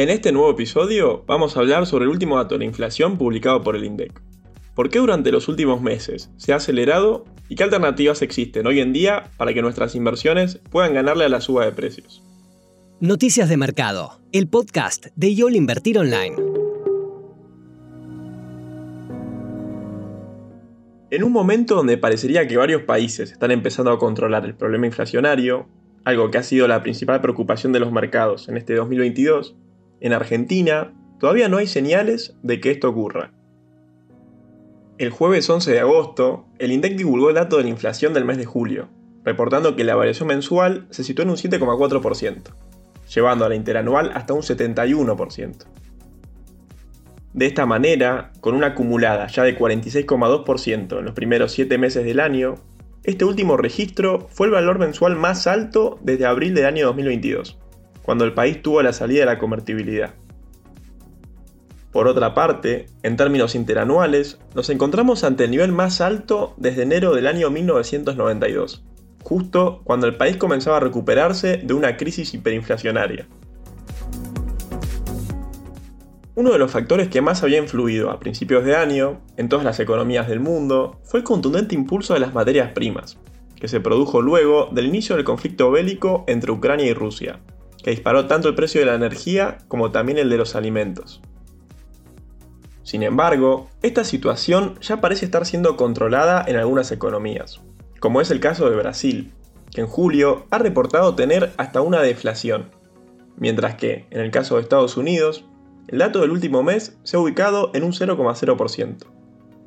En este nuevo episodio vamos a hablar sobre el último dato de la inflación publicado por el INDEC. ¿Por qué durante los últimos meses se ha acelerado y qué alternativas existen hoy en día para que nuestras inversiones puedan ganarle a la suba de precios? Noticias de Mercado, el podcast de YOL Invertir Online. En un momento donde parecería que varios países están empezando a controlar el problema inflacionario, algo que ha sido la principal preocupación de los mercados en este 2022, en Argentina todavía no hay señales de que esto ocurra. El jueves 11 de agosto, el INDEC divulgó el dato de la inflación del mes de julio, reportando que la variación mensual se situó en un 7,4%, llevando a la interanual hasta un 71%. De esta manera, con una acumulada ya de 46,2% en los primeros 7 meses del año, este último registro fue el valor mensual más alto desde abril del año 2022 cuando el país tuvo la salida de la convertibilidad. Por otra parte, en términos interanuales, nos encontramos ante el nivel más alto desde enero del año 1992, justo cuando el país comenzaba a recuperarse de una crisis hiperinflacionaria. Uno de los factores que más había influido a principios de año en todas las economías del mundo fue el contundente impulso de las materias primas, que se produjo luego del inicio del conflicto bélico entre Ucrania y Rusia, que disparó tanto el precio de la energía como también el de los alimentos. Sin embargo, esta situación ya parece estar siendo controlada en algunas economías, como es el caso de Brasil, que en julio ha reportado tener hasta una deflación, mientras que, en el caso de Estados Unidos, el dato del último mes se ha ubicado en un 0,0%,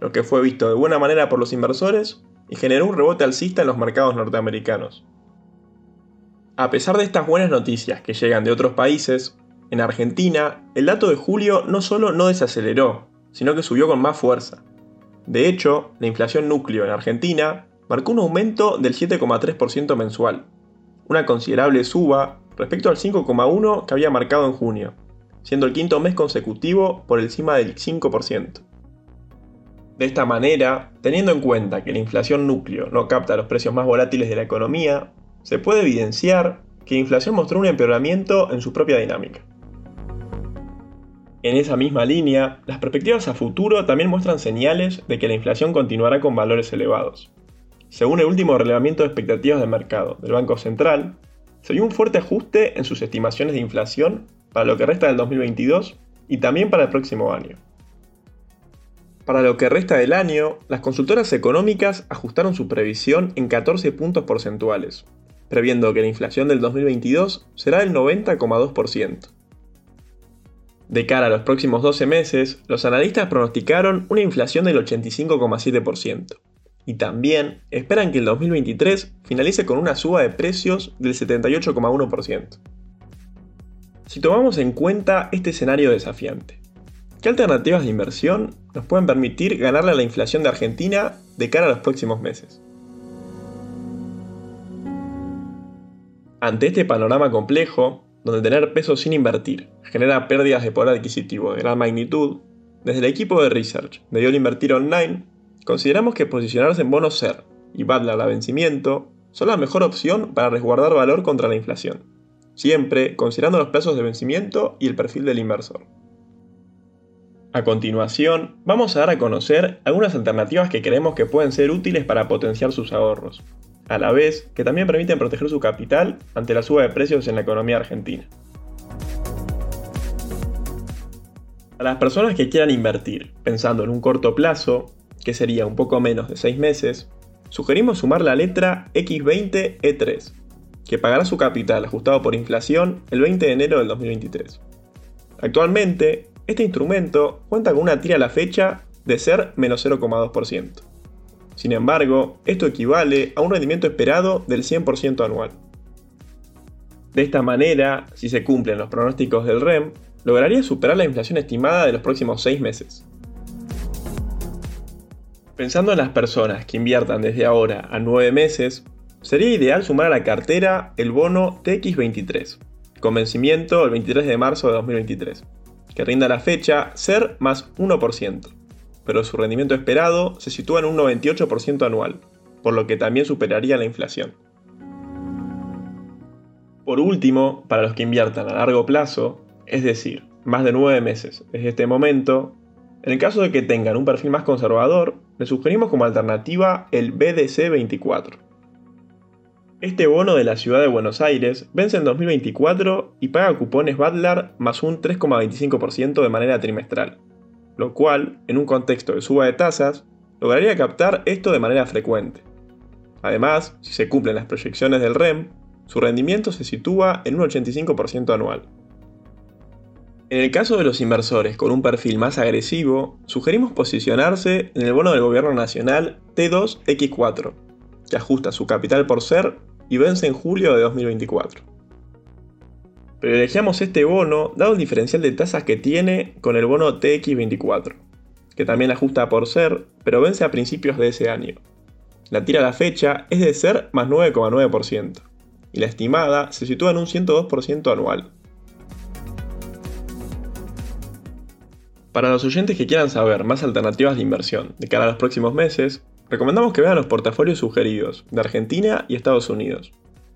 lo que fue visto de buena manera por los inversores y generó un rebote alcista en los mercados norteamericanos. A pesar de estas buenas noticias que llegan de otros países, en Argentina el dato de julio no solo no desaceleró, sino que subió con más fuerza. De hecho, la inflación núcleo en Argentina marcó un aumento del 7,3% mensual, una considerable suba respecto al 5,1% que había marcado en junio, siendo el quinto mes consecutivo por encima del 5%. De esta manera, teniendo en cuenta que la inflación núcleo no capta los precios más volátiles de la economía, se puede evidenciar que la inflación mostró un empeoramiento en su propia dinámica. En esa misma línea, las perspectivas a futuro también muestran señales de que la inflación continuará con valores elevados. Según el último relevamiento de expectativas de mercado del Banco Central, se vio un fuerte ajuste en sus estimaciones de inflación para lo que resta del 2022 y también para el próximo año. Para lo que resta del año, las consultoras económicas ajustaron su previsión en 14 puntos porcentuales, previendo que la inflación del 2022 será del 90,2%. De cara a los próximos 12 meses, los analistas pronosticaron una inflación del 85,7%, y también esperan que el 2023 finalice con una suba de precios del 78,1%. Si tomamos en cuenta este escenario desafiante, ¿qué alternativas de inversión nos pueden permitir ganarle a la inflación de Argentina de cara a los próximos meses? Ante este panorama complejo, donde tener peso sin invertir genera pérdidas de poder adquisitivo de gran magnitud, desde el equipo de research de YOL Invertir Online, consideramos que posicionarse en bonos SER y BADLAR a vencimiento son la mejor opción para resguardar valor contra la inflación, siempre considerando los plazos de vencimiento y el perfil del inversor. A continuación, vamos a dar a conocer algunas alternativas que creemos que pueden ser útiles para potenciar sus ahorros, a la vez que también permiten proteger su capital ante la suba de precios en la economía argentina. A las personas que quieran invertir pensando en un corto plazo, que sería un poco menos de 6 meses, sugerimos sumar la letra X20E3, que pagará su capital ajustado por inflación el 20 de enero del 2023. Actualmente, este instrumento cuenta con una tira a la fecha de ser menos 0,2%. Sin embargo, esto equivale a un rendimiento esperado del 100% anual. De esta manera, si se cumplen los pronósticos del REM, lograría superar la inflación estimada de los próximos 6 meses. Pensando en las personas que inviertan desde ahora a 9 meses, sería ideal sumar a la cartera el bono TX23, con vencimiento el 23 de marzo de 2023, que rinda la fecha ser más 1% pero su rendimiento esperado se sitúa en un 98% anual, por lo que también superaría la inflación. Por último, para los que inviertan a largo plazo, es decir, más de 9 meses desde este momento, en el caso de que tengan un perfil más conservador, les sugerimos como alternativa el BDC 24. Este bono de la ciudad de Buenos Aires vence en 2024 y paga cupones Butler más un 3,25% de manera trimestral, lo cual, en un contexto de suba de tasas, lograría captar esto de manera frecuente. Además, si se cumplen las proyecciones del REM, su rendimiento se sitúa en un 85% anual. En el caso de los inversores con un perfil más agresivo, sugerimos posicionarse en el bono del gobierno nacional T2X4, que ajusta su capital por ser y vence en julio de 2024. Privilegiamos este bono dado el diferencial de tasas que tiene con el bono TX24, que también ajusta por ser, pero vence a principios de ese año. La tira a la fecha es de ser más 9,9%, y la estimada se sitúa en un 102% anual. Para los oyentes que quieran saber más alternativas de inversión de cara a los próximos meses, recomendamos que vean los portafolios sugeridos de Argentina y Estados Unidos,